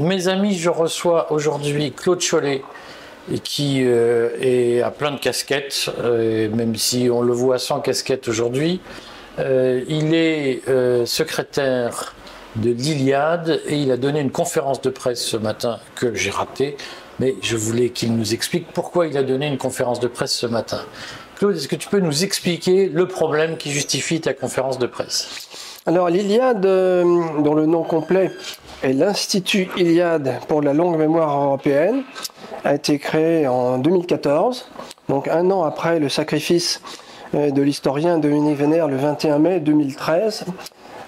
Mes amis, je reçois aujourd'hui Claude Cholet, qui euh, est à plein de casquettes, euh, même si on le voit sans casquette aujourd'hui. Euh, il est secrétaire de l'Iliade et il a donné une conférence de presse ce matin que j'ai ratée, mais je voulais qu'il nous explique pourquoi il a donné une conférence de presse ce matin. Claude, est-ce que tu peux nous expliquer le problème qui justifie ta conférence de presse? Alors l'Iliade, dont le nom complet est l'Institut Iliade pour la longue mémoire européenne, a été créé en 2014, donc un an après le sacrifice euh, de l'historien Dominique Vénère le 21 mai 2013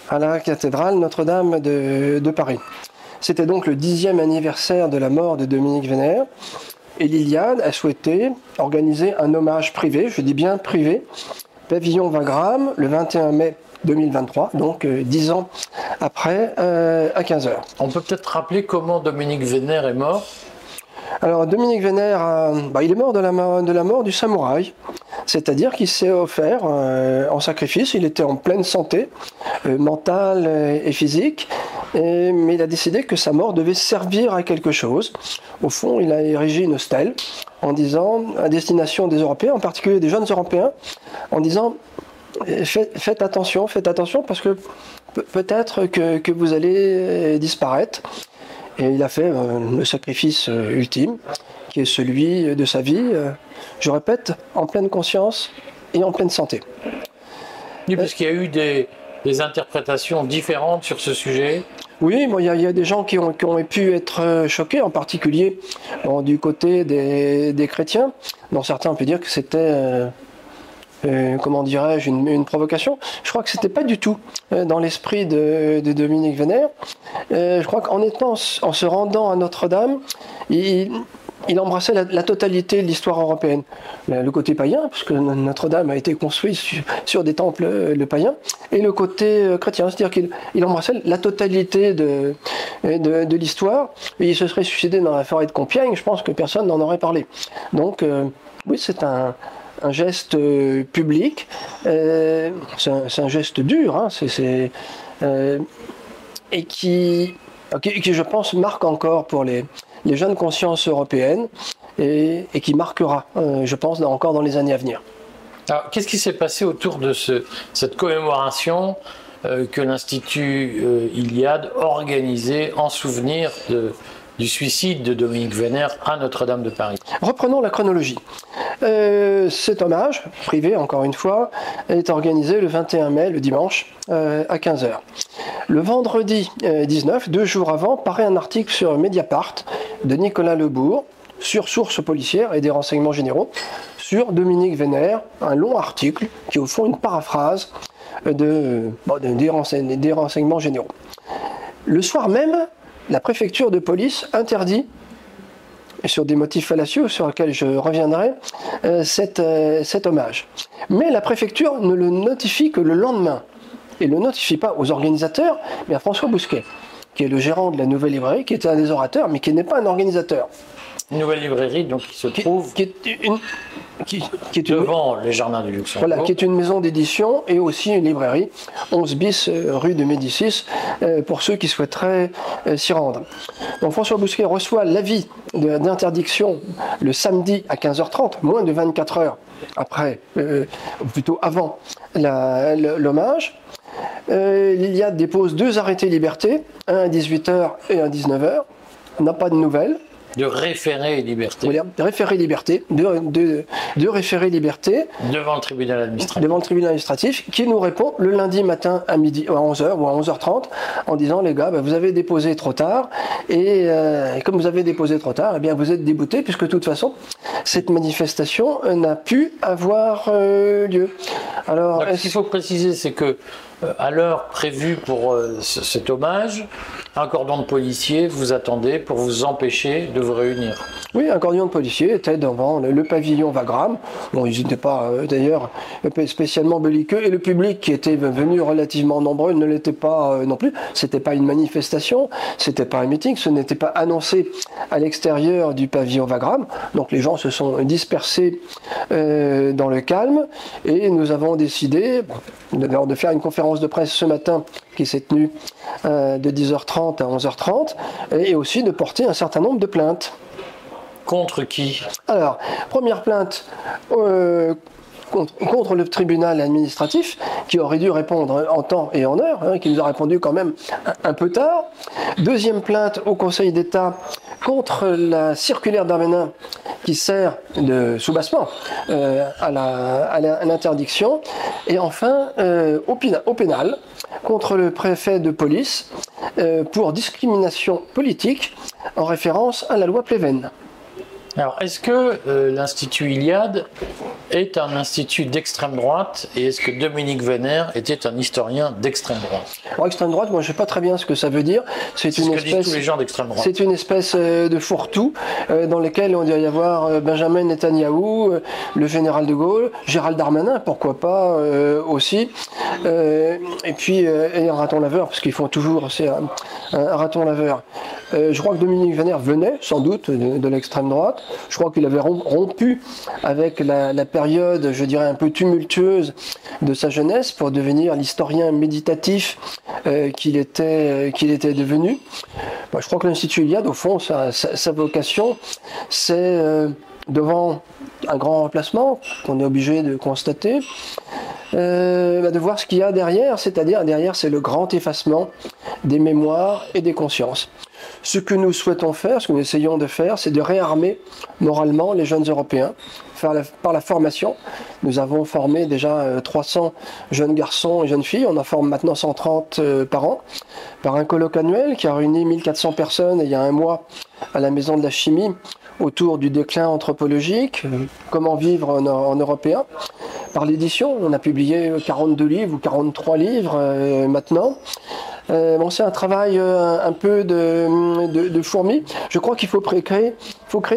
à la cathédrale Notre-Dame de, Paris. C'était donc le dixième anniversaire de la mort de Dominique Vénère et l'Iliade a souhaité organiser un hommage privé, je dis bien privé, pavillon Wagram le 21 mai 2023, donc euh, dix ans après, euh, à 15h. On peut peut-être rappeler comment Dominique Vénère est mort? Alors Dominique Vénère, bah, il est mort de la, de la mort du samouraï, c'est-à-dire qu'il s'est offert euh, en sacrifice, il était en pleine santé euh, mentale et physique, mais il a décidé que sa mort devait servir à quelque chose. Au fond, il a érigé une stèle en disant, à destination des Européens, en particulier des jeunes Européens, en disant faites, attention, faites attention parce que peut-être que, que, vous allez disparaître. Et il a fait euh, le sacrifice euh, ultime, qui est celui de sa vie, euh, je répète, en pleine conscience et en pleine santé. Oui, parce qu'il y a eu des, interprétations différentes sur ce sujet. Oui, il y, a des gens qui ont, pu être choqués, en particulier du côté des, chrétiens, dont certains ont pu dire que c'était euh, comment dirais-je, une, provocation. Je crois que c'était pas du tout euh, dans l'esprit de, Dominique Vénère. Euh, je crois qu'en étant, en se rendant à Notre-Dame, il, embrassait la, totalité de l'histoire européenne. Le, côté païen, puisque Notre-Dame a été construite sur, des temples le païens, et le côté chrétien, c'est-à-dire qu'il embrassait la totalité de, de, de l'histoire. Il se serait suicidé dans la forêt de Compiègne, je pense que personne n'en aurait parlé. Donc, oui, c'est un, un geste euh, public. Euh, c'est un, geste dur, hein, euh, et qui, qui, je pense, marque encore pour les, les jeunes consciences européennes et, qui marquera, je pense, encore dans les années à venir. Alors, qu'est-ce qui s'est passé autour de ce, cette commémoration que l'Institut Iliade organisait en souvenir de, du suicide de Dominique Vénère à Notre-Dame de Paris? Reprenons la chronologie. Euh, cet hommage, privé encore une fois, est organisé le 21 mai, le dimanche, euh, à 15h. Le vendredi 19, euh, deux jours avant, paraît un article sur Mediapart de Nicolas Lebourg sur sources policières et des renseignements généraux sur Dominique Vénère, un long article qui est au fond une paraphrase de, des renseignements généraux. Le soir même, la préfecture de police interdit, sur des motifs fallacieux sur lesquels je reviendrai, euh, euh, cet hommage. Mais la préfecture ne le notifie que le lendemain. Et ne le notifie pas aux organisateurs, mais à François Bousquet, qui est le gérant de la nouvelle librairie, qui était un des orateurs, mais qui n'est pas un organisateur. Une nouvelle librairie donc, qui se trouve qui est une, qui, est devant les jardins du Luxembourg. Voilà, qui est une maison d'édition et aussi une librairie, 11 bis euh, rue de Médicis, euh, pour ceux qui souhaiteraient euh, s'y rendre. Donc François Bousquet reçoit l'avis d'interdiction le samedi à 15h30, moins de 24 heures après, ou plutôt avant l'hommage. Euh, dépose deux arrêtés liberté, un à 18h et un à 19h. On n'a pas de nouvelles. De référer liberté. de référer liberté, de, de, référer liberté. Devant le tribunal administratif. Devant le tribunal administratif, qui nous répond le lundi matin à midi, à 11h ou à 11h30, en disant les gars, bah, vous avez déposé trop tard, euh, et, comme vous avez déposé trop tard, eh bien vous êtes débouté, puisque de toute façon, cette manifestation n'a pu avoir euh, lieu. Alors, ce qu'il faut préciser, c'est que à l'heure prévue pour cet hommage, un cordon de policiers vous attendait pour vous empêcher de vous réunir. Oui, un cordon de policiers était devant le, pavillon Vagram. Bon, ils n'étaient pas euh, d'ailleurs spécialement belliqueux et le public qui était venu relativement nombreux ne l'était pas euh, non plus. C'était pas une manifestation, c'était pas un meeting, ce n'était pas annoncé à l'extérieur du pavillon Vagram. Donc les gens se sont dispersés euh, dans le calme et nous avons décidé de faire une conférence conférence de presse ce matin qui s'est tenue de 10h30 à 11h30, et aussi de porter un certain nombre de plaintes. Contre qui? Alors, première plainte contre, le tribunal administratif, qui aurait dû répondre en temps et en heure, hein, qui nous a répondu quand même un, peu tard. Deuxième plainte au Conseil d'État contre la circulaire d'Arménin qui sert de soubassement euh, à l'interdiction. Et enfin, euh, au, pénal, contre le préfet de police euh, pour discrimination politique en référence à la loi Pleven. Alors, est-ce que euh, l'Institut Iliade est un institut d'extrême droite et est-ce que Dominique Venner était un historien d'extrême droite? Alors, extrême droite, moi je ne sais pas très bien ce que ça veut dire. C'est une, espèce, tous les gens d'extrême droite. C'est une espèce euh, de fourre-tout euh, dans lequel on doit y avoir Benjamin Netanyahou, le général de Gaulle, Gérald Darmanin, pourquoi pas aussi, et puis et un raton laveur, parce qu'ils font toujours, c'est un, raton laveur. je crois que Dominique Venner venait sans doute de l'extrême droite. Je crois qu'il avait rompu avec la, période, je dirais, un peu tumultueuse de sa jeunesse pour devenir l'historien méditatif euh, qu'il était, euh, qu'il était devenu. je crois que l'Institut Iliade, au fond, sa, vocation, c'est euh, devant un grand remplacement qu'on est obligé de constater, bah, de voir ce qu'il y a derrière, c'est-à-dire derrière c'est le grand effacement des mémoires et des consciences. Ce que nous souhaitons faire, ce que nous essayons de faire, c'est de réarmer moralement les jeunes Européens par la formation. Nous avons formé déjà 300 euh, jeunes garçons et jeunes filles, on en forme maintenant 130 euh, par an, par un colloque annuel qui a réuni 1400 personnes il y a un mois à la Maison de la Chimie autour du déclin anthropologique, euh, comment vivre en, européen. Par l'édition, on a publié 42 livres ou 43 livres maintenant. Euh, c'est un travail euh, un peu de, fourmi. Je crois qu'il faut créer,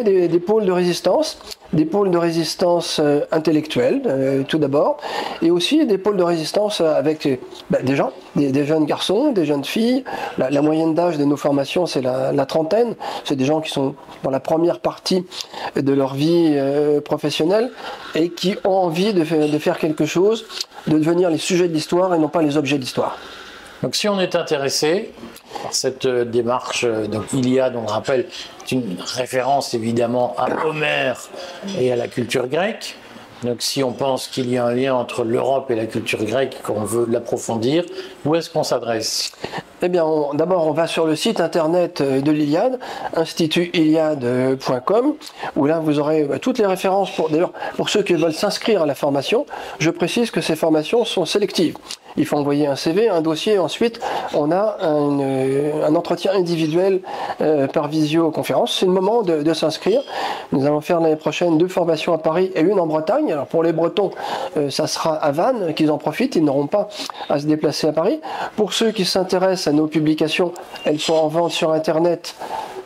des, pôles de résistance, des pôles de résistance euh, intellectuelle tout d'abord, et aussi des pôles de résistance avec bah, des gens, des, jeunes garçons, des jeunes filles. La, moyenne d'âge de nos formations, c'est la, trentaine. C'est des gens qui sont dans la première partie de leur vie professionnelle et qui ont envie de faire quelque chose, de devenir les sujets de l'histoire et non pas les objets de l'histoire. Donc si on est intéressé par cette euh, démarche, euh, donc Iliade, on le rappelle, c'est une référence évidemment à Homère et à la culture grecque. Donc si on pense qu'il y a un lien entre l'Europe et la culture grecque, qu'on veut l'approfondir, où est-ce qu'on s'adresse? Eh bien, d'abord, on va sur le site internet euh, de l'Iliade, institutiliade.com, où là, vous aurez toutes les références. Pour, d'ailleurs, pour ceux qui veulent s'inscrire à la formation, je précise que ces formations sont sélectives il faut envoyer un CV, un dossier. Ensuite, on a un, entretien individuel euh, par visioconférence. C'est le moment de, s'inscrire. Nous allons faire l'année prochaine deux formations à Paris et une en Bretagne. Alors pour les Bretons, euh, ça sera à Vannes qu'ils en profitent. Ils n'auront pas à se déplacer à Paris. Pour ceux qui s'intéressent à nos publications, elles sont en vente sur Internet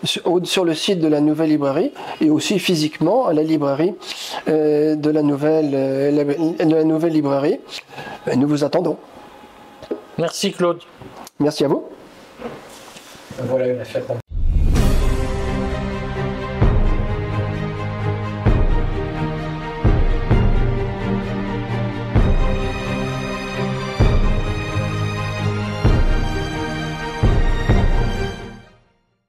sur le site de la nouvelle librairie et aussi physiquement à la librairie euh, de, la nouvelle, de la nouvelle librairie. Nous vous attendons. Merci Claude. Merci à vous. Voilà une affaire